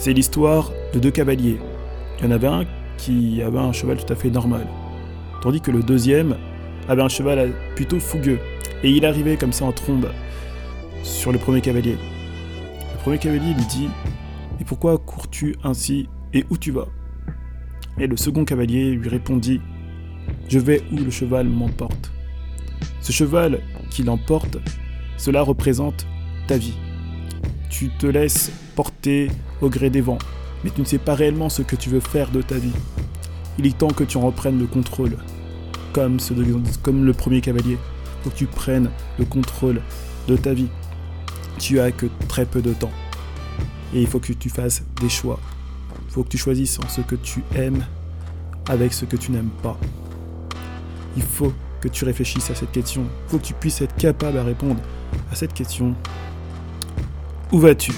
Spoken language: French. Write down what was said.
C'est l'histoire de deux cavaliers. Il y en avait un qui avait un cheval tout à fait normal, tandis que le deuxième avait un cheval plutôt fougueux. Et il arrivait comme ça en trombe sur le premier cavalier. Le premier cavalier lui dit Et pourquoi cours-tu ainsi et où tu vas? Et le second cavalier lui répondit Je vais où le cheval m'emporte. Ce cheval qui l'emporte, cela représente ta vie. Tu te laisses porter au gré des vents, mais tu ne sais pas réellement ce que tu veux faire de ta vie. Il est temps que tu en reprennes le contrôle, comme, le premier cavalier. Faut que tu prennes le contrôle de ta vie. Tu as que très peu de temps. Et il faut que tu fasses des choix. Il faut que tu choisisses en ce que tu aimes avec ce que tu n'aimes pas. Il faut que tu réfléchisses à cette question. Il faut que tu puisses être capable à répondre à cette question. Où vas-tu?